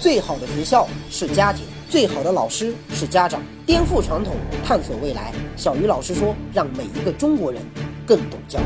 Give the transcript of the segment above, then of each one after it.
最好的学校是家庭，最好的老师是家长。颠覆传统，探索未来。小鱼老师说，让每一个中国人更懂教育。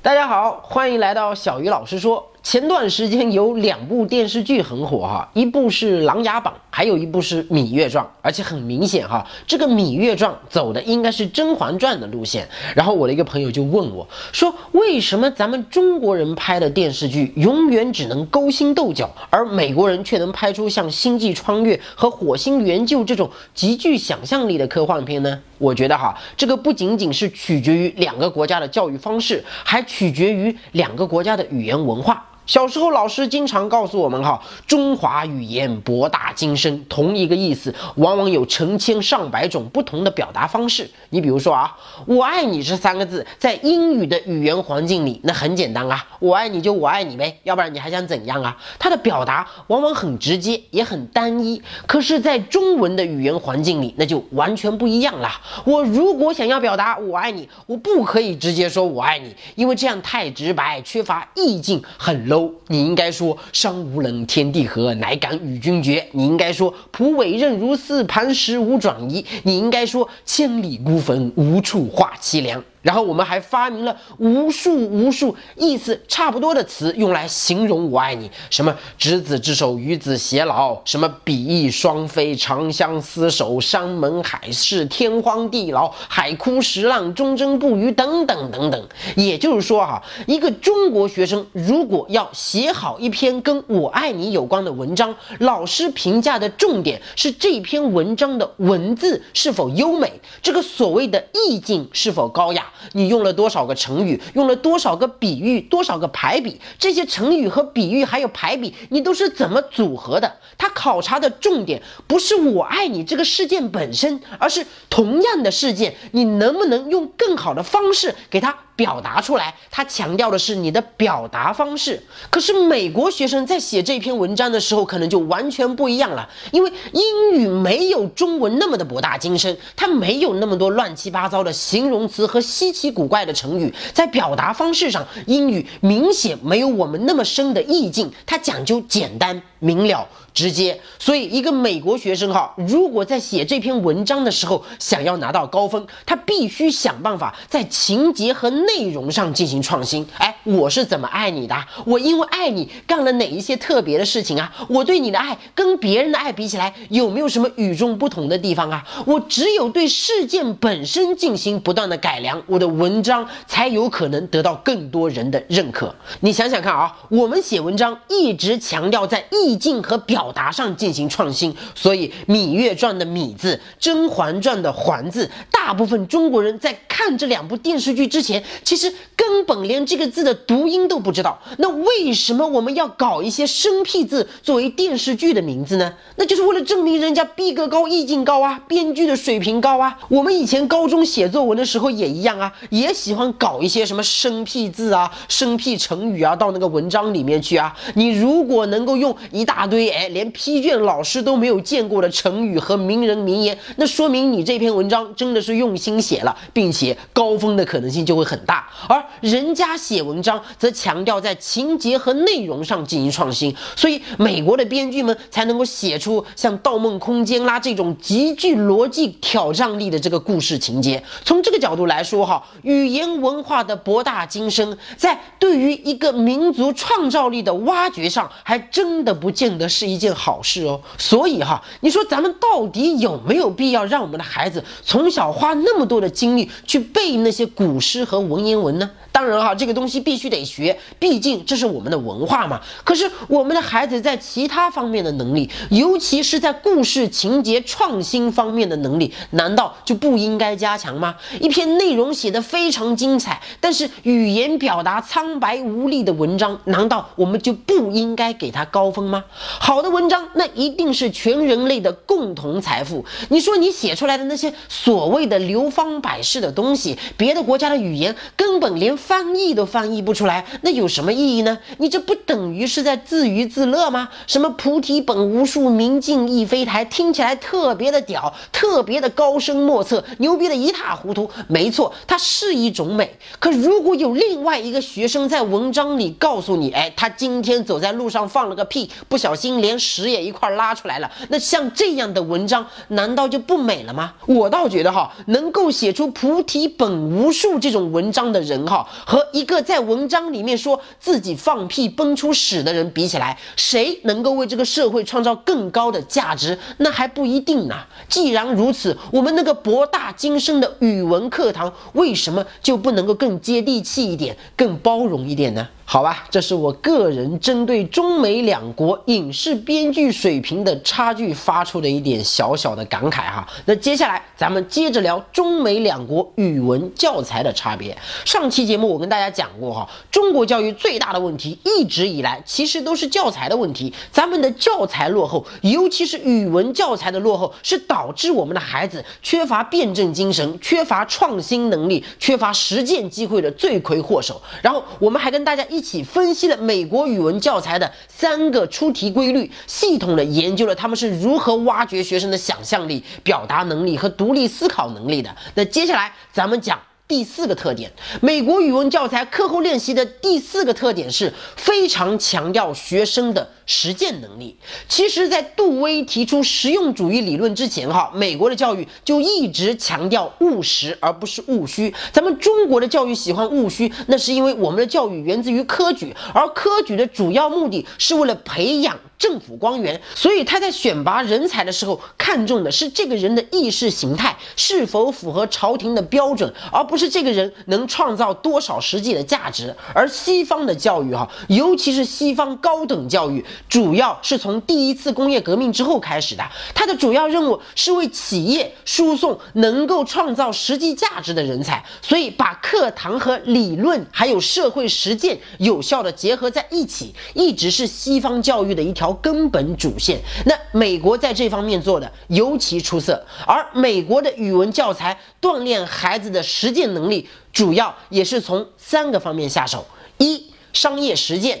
大家好，欢迎来到小鱼老师说。前段时间有两部电视剧很火哈，一部是《琅琊榜》，还有一部是《芈月传》，而且很明显哈，这个《芈月传》走的应该是《甄嬛传》的路线。然后我的一个朋友就问我说：“为什么咱们中国人拍的电视剧永远只能勾心斗角，而美国人却能拍出像《星际穿越》和《火星援救》这种极具想象力的科幻片呢？”我觉得哈，这个不仅仅是取决于两个国家的教育方式，还取决于两个国家的语言文化。小时候，老师经常告诉我们哈，中华语言博大精深，同一个意思往往有成千上百种不同的表达方式。你比如说啊，“我爱你”这三个字，在英语的语言环境里，那很简单啊，“我爱你”就“我爱你”呗，要不然你还想怎样啊？它的表达往往很直接，也很单一。可是，在中文的语言环境里，那就完全不一样了。我如果想要表达“我爱你”，我不可以直接说“我爱你”，因为这样太直白，缺乏意境，很 low。你应该说“山无棱，天地合，乃敢与君绝”。你应该说“蒲苇韧如丝，磐石无转移”。你应该说“千里孤坟，无处话凄凉”。然后我们还发明了无数无数意思差不多的词，用来形容我爱你。什么执子之手，与子偕老；什么比翼双飞，长相厮守；山盟海誓，天荒地老；海枯石烂，忠贞不渝，等等等等。也就是说，哈，一个中国学生如果要写好一篇跟我爱你有关的文章，老师评价的重点是这篇文章的文字是否优美，这个所谓的意境是否高雅。你用了多少个成语，用了多少个比喻，多少个排比？这些成语和比喻还有排比，你都是怎么组合的？他考察的重点不是我爱你这个事件本身，而是同样的事件，你能不能用更好的方式给它？表达出来，他强调的是你的表达方式。可是美国学生在写这篇文章的时候，可能就完全不一样了，因为英语没有中文那么的博大精深，它没有那么多乱七八糟的形容词和稀奇古怪的成语，在表达方式上，英语明显没有我们那么深的意境，它讲究简单明了。直接，所以一个美国学生哈，如果在写这篇文章的时候想要拿到高分，他必须想办法在情节和内容上进行创新。哎，我是怎么爱你的？我因为爱你干了哪一些特别的事情啊？我对你的爱跟别人的爱比起来，有没有什么与众不同的地方啊？我只有对事件本身进行不断的改良，我的文章才有可能得到更多人的认可。你想想看啊，我们写文章一直强调在意境和表。表达上进行创新，所以《芈月传》的“芈”字，《甄嬛传》的“嬛”字，大部分中国人在看这两部电视剧之前，其实根本连这个字的读音都不知道。那为什么我们要搞一些生僻字作为电视剧的名字呢？那就是为了证明人家逼格高、意境高啊，编剧的水平高啊。我们以前高中写作文的时候也一样啊，也喜欢搞一些什么生僻字啊、生僻成语啊到那个文章里面去啊。你如果能够用一大堆哎。连批卷老师都没有见过的成语和名人名言，那说明你这篇文章真的是用心写了，并且高分的可能性就会很大。而人家写文章则强调在情节和内容上进行创新，所以美国的编剧们才能够写出像《盗梦空间》啦这种极具逻辑挑战力的这个故事情节。从这个角度来说，哈，语言文化的博大精深，在对于一个民族创造力的挖掘上，还真的不见得是一。件好事哦，所以哈，你说咱们到底有没有必要让我们的孩子从小花那么多的精力去背那些古诗和文言文呢？当然哈，这个东西必须得学，毕竟这是我们的文化嘛。可是我们的孩子在其他方面的能力，尤其是在故事情节创新方面的能力，难道就不应该加强吗？一篇内容写得非常精彩，但是语言表达苍白无力的文章，难道我们就不应该给他高分吗？吗？好的文章，那一定是全人类的共同财富。你说你写出来的那些所谓的流芳百世的东西，别的国家的语言根本连翻译都翻译不出来，那有什么意义呢？你这不等于是在自娱自乐吗？什么菩提本无树，明镜亦非台，听起来特别的屌，特别的高深莫测，牛逼的一塌糊涂。没错，它是一种美。可如果有另外一个学生在文章里告诉你，哎，他今天走在路上放了个屁，不小心连屎也一块拉出来了，那像这样的文章难道就不美了吗？我倒觉得哈，能够写出菩提本无树这种文章的人哈，和一个在文章里面说自己放屁崩出屎的人比起来，谁能够为这个社会创造更高的价值？那还不一定呢。既然如此，我们那个博大精深的语文课堂，为什么就不能够更接地气一点，更包容一点呢？好吧，这是我个人针对中美两国影视编剧水平的差距发出的一点小小的感慨哈。那接下来咱们接着聊中美两国语文教材的差别。上期节目我跟大家讲过哈，中国教育最大的问题一直以来其实都是教材的问题。咱们的教材落后，尤其是语文教材的落后，是导致我们的孩子缺乏辩证精神、缺乏创新能力、缺乏实践机会的罪魁祸首。然后我们还跟大家一。起分析了美国语文教材的三个出题规律，系统的研究了他们是如何挖掘学生的想象力、表达能力和独立思考能力的。那接下来咱们讲。第四个特点，美国语文教材课后练习的第四个特点是非常强调学生的实践能力。其实，在杜威提出实用主义理论之前，哈，美国的教育就一直强调务实而不是务虚。咱们中国的教育喜欢务虚，那是因为我们的教育源自于科举，而科举的主要目的是为了培养。政府官员，所以他在选拔人才的时候，看重的是这个人的意识形态是否符合朝廷的标准，而不是这个人能创造多少实际的价值。而西方的教育，哈，尤其是西方高等教育，主要是从第一次工业革命之后开始的，它的主要任务是为企业输送能够创造实际价值的人才，所以把课堂和理论还有社会实践有效的结合在一起，一直是西方教育的一条。根本主线，那美国在这方面做的尤其出色，而美国的语文教材锻炼孩子的实践能力，主要也是从三个方面下手：一、商业实践；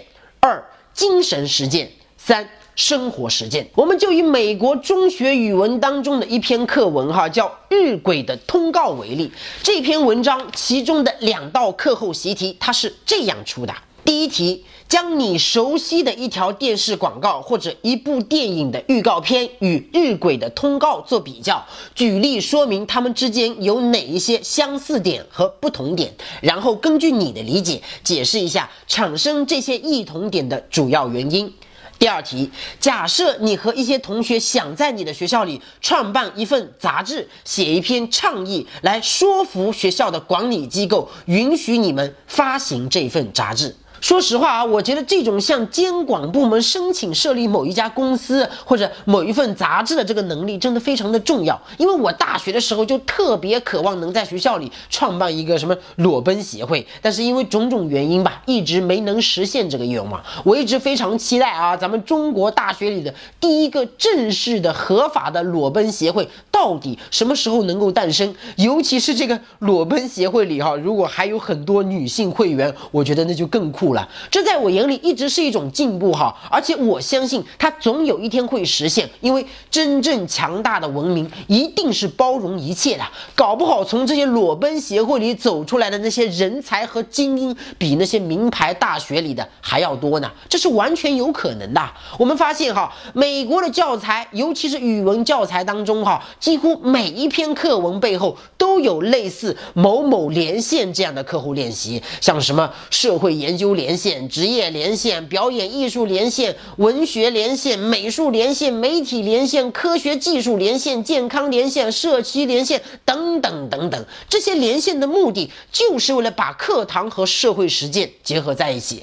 精神实践；三、生活实践。我们就以美国中学语文当中的一篇课文，哈，叫《日晷的通告》为例，这篇文章其中的两道课后习题，它是这样出的：第一题。将你熟悉的一条电视广告或者一部电影的预告片与日晷的通告做比较，举例说明它们之间有哪一些相似点和不同点，然后根据你的理解解释一下产生这些异同点的主要原因。第二题，假设你和一些同学想在你的学校里创办一份杂志，写一篇倡议来说服学校的管理机构允许你们发行这份杂志。说实话啊，我觉得这种向监管部门申请设立某一家公司或者某一份杂志的这个能力，真的非常的重要。因为我大学的时候就特别渴望能在学校里创办一个什么裸奔协会，但是因为种种原因吧，一直没能实现这个愿望。我一直非常期待啊，咱们中国大学里的第一个正式的合法的裸奔协会到底什么时候能够诞生？尤其是这个裸奔协会里哈，如果还有很多女性会员，我觉得那就更酷。了，这在我眼里一直是一种进步哈，而且我相信它总有一天会实现，因为真正强大的文明一定是包容一切的，搞不好从这些裸奔协会里走出来的那些人才和精英，比那些名牌大学里的还要多呢，这是完全有可能的。我们发现哈，美国的教材，尤其是语文教材当中哈，几乎每一篇课文背后都有类似某某连线这样的课后练习，像什么社会研究连。连线、职业连线、表演艺术连线、文学连线、美术连线、媒体连线、科学技术连线、健康连线、社区连线等等等等，这些连线的目的就是为了把课堂和社会实践结合在一起。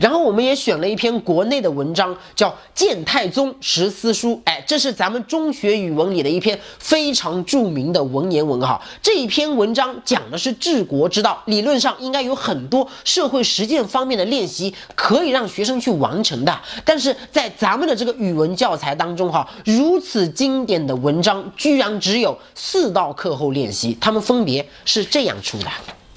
然后我们也选了一篇国内的文章，叫《建太宗十思书》。哎，这是咱们中学语文里的一篇非常著名的文言文哈。这一篇文章讲的是治国之道，理论上应该有很多社会实践方面的练习可以让学生去完成的。但是在咱们的这个语文教材当中哈，如此经典的文章居然只有四道课后练习，他们分别是这样出的。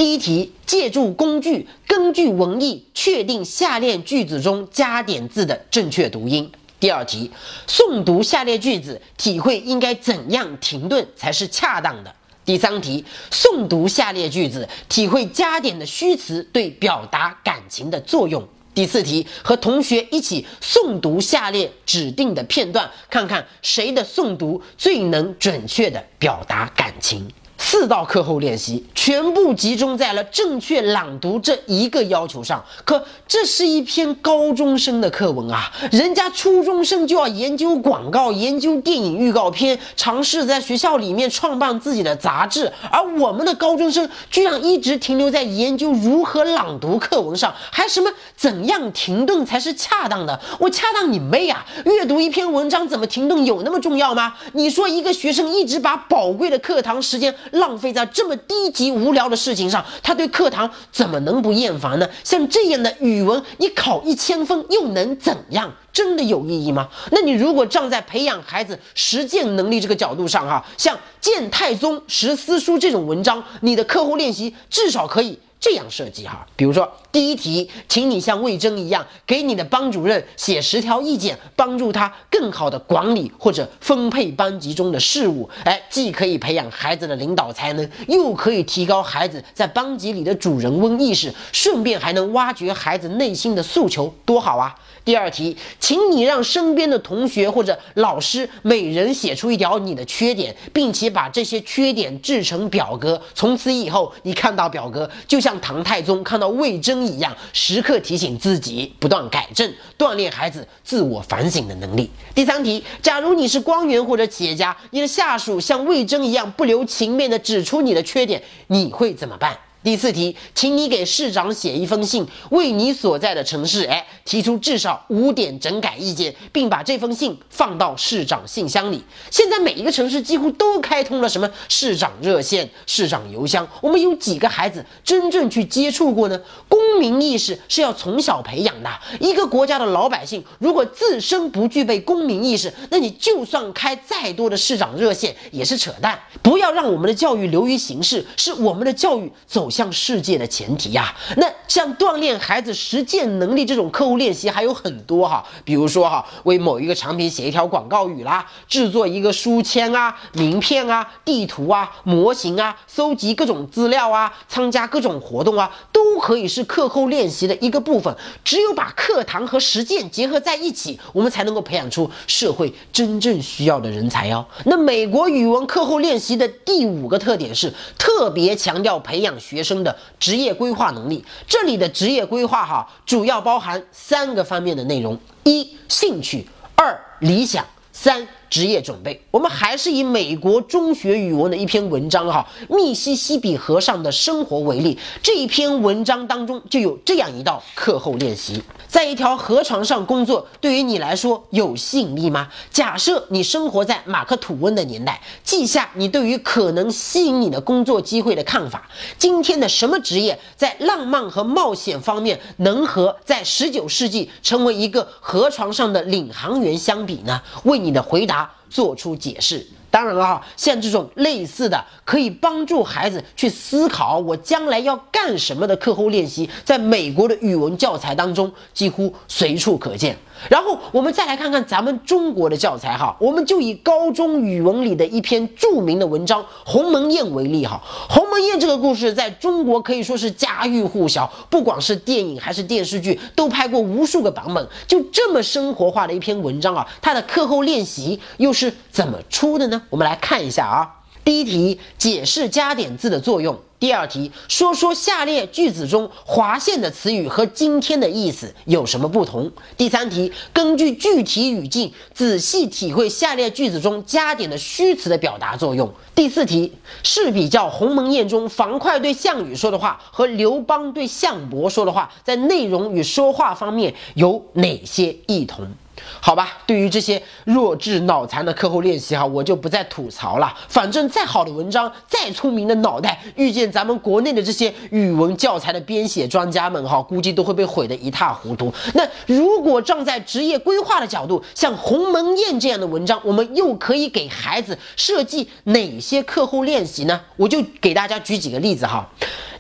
第一题，借助工具，根据文意确定下列句子中加点字的正确读音。第二题，诵读下列句子，体会应该怎样停顿才是恰当的。第三题，诵读下列句子，体会加点的虚词对表达感情的作用。第四题，和同学一起诵读下列指定的片段，看看谁的诵读最能准确的表达感情。四道课后练习全部集中在了正确朗读这一个要求上，可这是一篇高中生的课文啊，人家初中生就要研究广告、研究电影预告片，尝试在学校里面创办自己的杂志，而我们的高中生居然一直停留在研究如何朗读课文上，还什么怎样停顿才是恰当的？我恰当你妹啊！阅读一篇文章怎么停顿有那么重要吗？你说一个学生一直把宝贵的课堂时间。浪费在这么低级无聊的事情上，他对课堂怎么能不厌烦呢？像这样的语文，你考一千分又能怎样？真的有意义吗？那你如果站在培养孩子实践能力这个角度上，哈，像《谏太宗十思书》这种文章，你的课后练习至少可以。这样设计哈，比如说第一题，请你像魏征一样，给你的班主任写十条意见，帮助他更好的管理或者分配班级中的事务。哎，既可以培养孩子的领导才能，又可以提高孩子在班级里的主人翁意识，顺便还能挖掘孩子内心的诉求，多好啊！第二题，请你让身边的同学或者老师每人写出一条你的缺点，并且把这些缺点制成表格。从此以后，你看到表格，就像唐太宗看到魏征一样，时刻提醒自己，不断改正，锻炼孩子自我反省的能力。第三题，假如你是官员或者企业家，你的下属像魏征一样不留情面地指出你的缺点，你会怎么办？第四题，请你给市长写一封信，为你所在的城市，哎，提出至少五点整改意见，并把这封信放到市长信箱里。现在每一个城市几乎都开通了什么市长热线、市长邮箱，我们有几个孩子真正去接触过呢？公民意识是要从小培养的。一个国家的老百姓如果自身不具备公民意识，那你就算开再多的市长热线也是扯淡。不要让我们的教育流于形式，是我们的教育走。向世界的前提呀，那像锻炼孩子实践能力这种课后练习还有很多哈，比如说哈，为某一个产品写一条广告语啦，制作一个书签啊、名片啊、地图啊、模型啊，搜集各种资料啊，参加各种活动啊，都可以是课后练习的一个部分。只有把课堂和实践结合在一起，我们才能够培养出社会真正需要的人才哦。那美国语文课后练习的第五个特点是特别强调培养学。生的职业规划能力，这里的职业规划哈，主要包含三个方面的内容：一、兴趣；二、理想；三。职业准备，我们还是以美国中学语文的一篇文章哈，密西西比河上的生活为例。这一篇文章当中就有这样一道课后练习：在一条河床上工作，对于你来说有吸引力吗？假设你生活在马克吐温的年代，记下你对于可能吸引你的工作机会的看法。今天的什么职业在浪漫和冒险方面能和在十九世纪成为一个河床上的领航员相比呢？为你的回答。做出解释。当然了哈，像这种类似的可以帮助孩子去思考我将来要干什么的课后练习，在美国的语文教材当中几乎随处可见。然后我们再来看看咱们中国的教材哈，我们就以高中语文里的一篇著名的文章《鸿门宴》为例哈。鸿门宴这个故事在中国可以说是家喻户晓，不管是电影还是电视剧，都拍过无数个版本。就这么生活化的一篇文章啊，它的课后练习又是怎么出的呢？我们来看一下啊。第一题，解释加点字的作用。第二题，说说下列句子中划线的词语和今天的意思有什么不同？第三题，根据具体语境仔细体会下列句子中加点的虚词的表达作用。第四题，试比较鸿门宴中樊哙对项羽说的话和刘邦对项伯说的话，在内容与说话方面有哪些异同？好吧，对于这些弱智脑残的课后练习哈，我就不再吐槽了。反正再好的文章，再聪明的脑袋，遇见咱们国内的这些语文教材的编写专家们哈，估计都会被毁得一塌糊涂。那如果站在职业规划的角度，像鸿门宴这样的文章，我们又可以给孩子设计哪些课后练习呢？我就给大家举几个例子哈。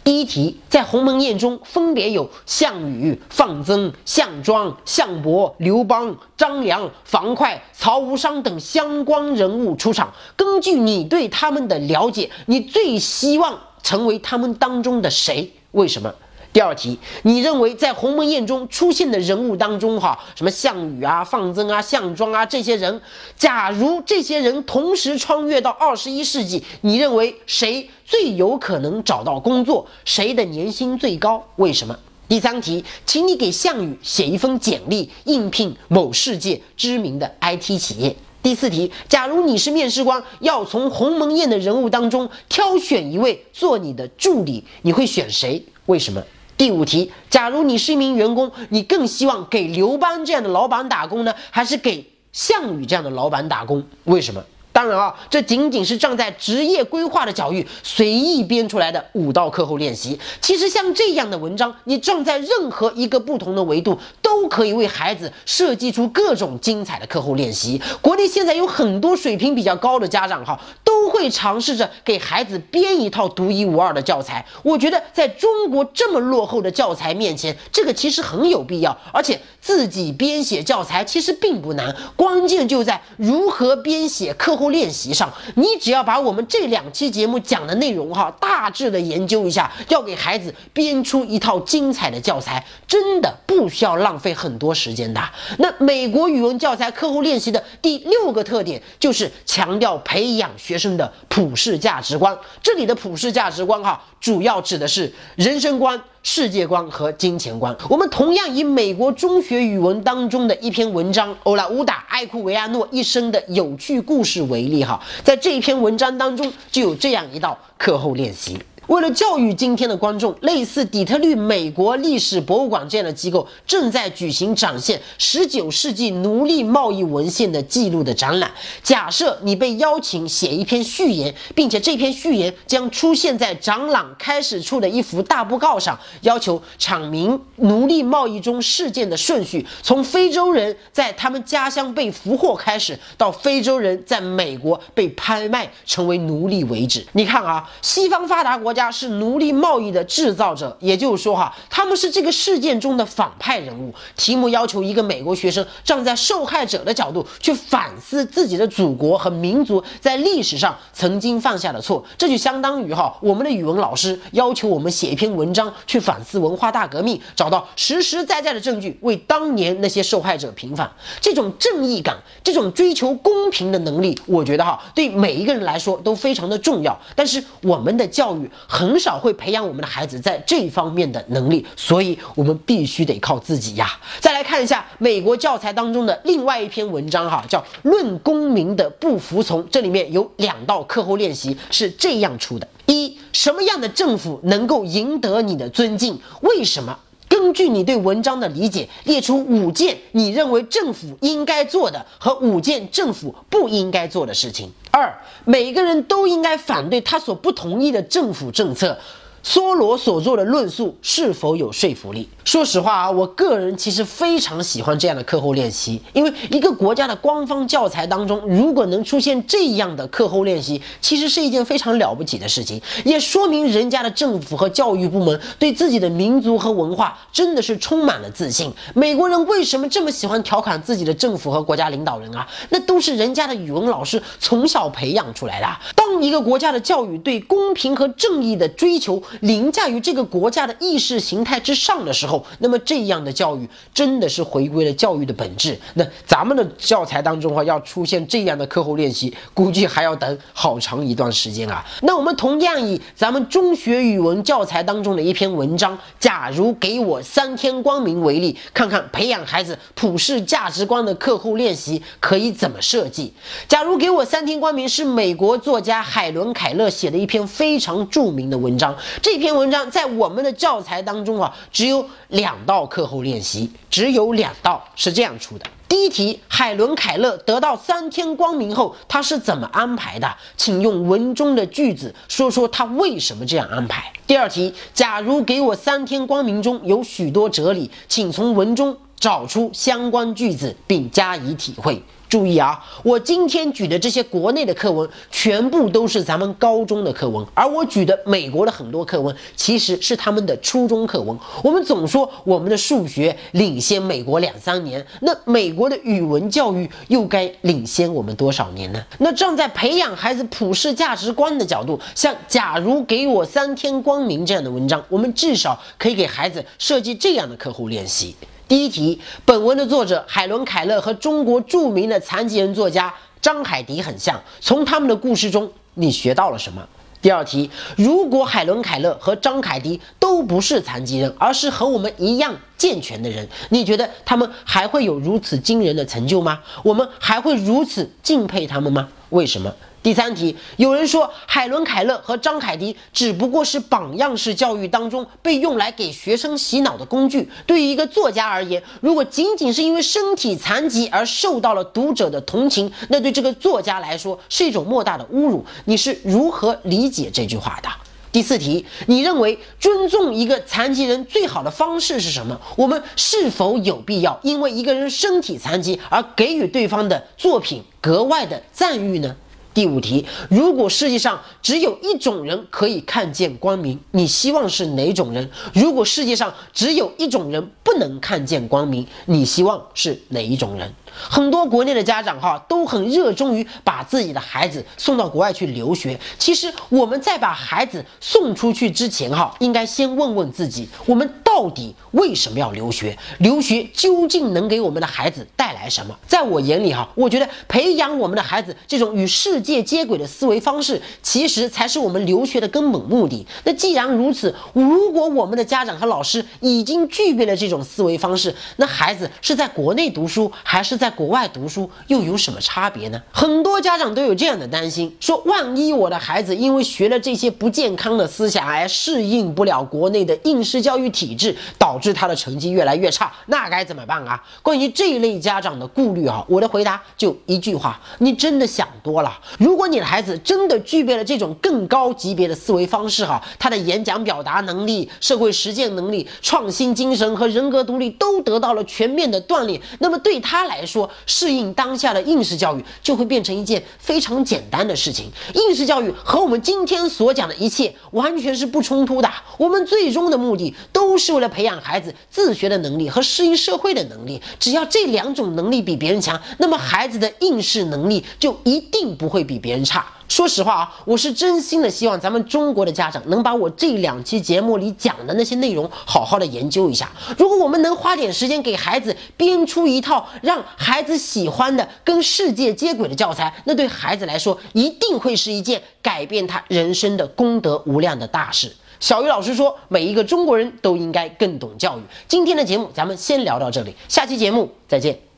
第一题，在鸿门宴中分别有项羽、范增、项庄、项伯、刘邦、张良、樊哙、曹无伤等相关人物出场。根据你对他们的了解，你最希望成为他们当中的谁？为什么？第二题，你认为在鸿门宴中出现的人物当中，哈，什么项羽啊、范增啊、项庄啊这些人，假如这些人同时穿越到二十一世纪，你认为谁最有可能找到工作？谁的年薪最高？为什么？第三题，请你给项羽写一封简历，应聘某世界知名的 IT 企业。第四题，假如你是面试官，要从鸿门宴的人物当中挑选一位做你的助理，你会选谁？为什么？第五题，假如你是一名员工，你更希望给刘邦这样的老板打工呢，还是给项羽这样的老板打工？为什么？当然啊，这仅仅是站在职业规划的角度随意编出来的五道课后练习。其实像这样的文章，你站在任何一个不同的维度，都可以为孩子设计出各种精彩的课后练习。国内现在有很多水平比较高的家长哈，都会尝试着给孩子编一套独一无二的教材。我觉得在中国这么落后的教材面前，这个其实很有必要。而且自己编写教材其实并不难，关键就在如何编写课后。练习上，你只要把我们这两期节目讲的内容哈，大致的研究一下，要给孩子编出一套精彩的教材，真的不需要浪费很多时间的。那美国语文教材课后练习的第六个特点就是强调培养学生的普世价值观。这里的普世价值观哈，主要指的是人生观。世界观和金钱观，我们同样以美国中学语文当中的一篇文章《欧拉乌达·艾库维亚诺一生的有趣故事》为例，哈，在这一篇文章当中就有这样一道课后练习。为了教育今天的观众，类似底特律美国历史博物馆这样的机构正在举行展现十九世纪奴隶贸易文献的记录的展览。假设你被邀请写一篇序言，并且这篇序言将出现在展览开始处的一幅大布告上，要求阐明奴隶贸易中事件的顺序，从非洲人在他们家乡被俘获开始，到非洲人在美国被拍卖成为奴隶为止。你看啊，西方发达国。家是奴隶贸易的制造者，也就是说，哈，他们是这个事件中的反派人物。题目要求一个美国学生站在受害者的角度去反思自己的祖国和民族在历史上曾经犯下的错，这就相当于哈，我们的语文老师要求我们写一篇文章去反思文化大革命，找到实实在在的证据为当年那些受害者平反。这种正义感，这种追求公平的能力，我觉得哈，对每一个人来说都非常的重要。但是我们的教育。很少会培养我们的孩子在这方面的能力，所以我们必须得靠自己呀。再来看一下美国教材当中的另外一篇文章哈，叫《论公民的不服从》，这里面有两道课后练习是这样出的：一，什么样的政府能够赢得你的尊敬？为什么？根据你对文章的理解，列出五件你认为政府应该做的和五件政府不应该做的事情。二，每个人都应该反对他所不同意的政府政策。梭罗所做的论述是否有说服力？说实话啊，我个人其实非常喜欢这样的课后练习，因为一个国家的官方教材当中，如果能出现这样的课后练习，其实是一件非常了不起的事情，也说明人家的政府和教育部门对自己的民族和文化真的是充满了自信。美国人为什么这么喜欢调侃自己的政府和国家领导人啊？那都是人家的语文老师从小培养出来的。当一个国家的教育对公平和正义的追求，凌驾于这个国家的意识形态之上的时候。那么这样的教育真的是回归了教育的本质。那咱们的教材当中啊，要出现这样的课后练习，估计还要等好长一段时间啊。那我们同样以咱们中学语文教材当中的一篇文章《假如给我三天光明》为例，看看培养孩子普世价值观的课后练习可以怎么设计。假如给我三天光明是美国作家海伦·凯勒写的一篇非常著名的文章。这篇文章在我们的教材当中啊，只有两道课后练习，只有两道是这样出的。第一题，海伦·凯勒得到三天光明后，他是怎么安排的？请用文中的句子说说他为什么这样安排。第二题，假如给我三天光明中有许多哲理，请从文中找出相关句子并加以体会。注意啊，我今天举的这些国内的课文，全部都是咱们高中的课文，而我举的美国的很多课文，其实是他们的初中课文。我们总说我们的数学领先美国两三年，那美国的语文教育又该领先我们多少年呢？那站在培养孩子普世价值观的角度，像“假如给我三天光明”这样的文章，我们至少可以给孩子设计这样的课后练习。第一题，本文的作者海伦·凯勒和中国著名的残疾人作家张海迪很像，从他们的故事中你学到了什么？第二题，如果海伦·凯勒和张凯迪都不是残疾人，而是和我们一样健全的人，你觉得他们还会有如此惊人的成就吗？我们还会如此敬佩他们吗？为什么？第三题，有人说海伦·凯勒和张凯迪只不过是榜样式教育当中被用来给学生洗脑的工具。对于一个作家而言，如果仅仅是因为身体残疾而受到了读者的同情，那对这个作家来说是一种莫大的侮辱。你是如何理解这句话的？第四题，你认为尊重一个残疾人最好的方式是什么？我们是否有必要因为一个人身体残疾而给予对方的作品格外的赞誉呢？第五题，如果世界上只有一种人可以看见光明，你希望是哪种人？如果世界上只有一种人不能看见光明，你希望是哪一种人？很多国内的家长哈都很热衷于把自己的孩子送到国外去留学。其实我们在把孩子送出去之前哈，应该先问问自己，我们到底为什么要留学？留学究竟能给我们的孩子带来什么？在我眼里哈，我觉得培养我们的孩子这种与世界接轨的思维方式，其实才是我们留学的根本目的。那既然如此，如果我们的家长和老师已经具备了这种思维方式，那孩子是在国内读书还是在？在国外读书又有什么差别呢？很多家长都有这样的担心，说万一我的孩子因为学了这些不健康的思想而适应不了国内的应试教育体制，导致他的成绩越来越差，那该怎么办啊？关于这一类家长的顾虑啊，我的回答就一句话：你真的想多了。如果你的孩子真的具备了这种更高级别的思维方式哈，他的演讲表达能力、社会实践能力、创新精神和人格独立都得到了全面的锻炼，那么对他来说，说适应当下的应试教育就会变成一件非常简单的事情。应试教育和我们今天所讲的一切完全是不冲突的。我们最终的目的都是为了培养孩子自学的能力和适应社会的能力。只要这两种能力比别人强，那么孩子的应试能力就一定不会比别人差。说实话啊，我是真心的希望咱们中国的家长能把我这两期节目里讲的那些内容好好的研究一下。如果我们能花点时间给孩子编出一套让孩子喜欢的、跟世界接轨的教材，那对孩子来说一定会是一件改变他人生的功德无量的大事。小鱼老师说，每一个中国人都应该更懂教育。今天的节目咱们先聊到这里，下期节目再见。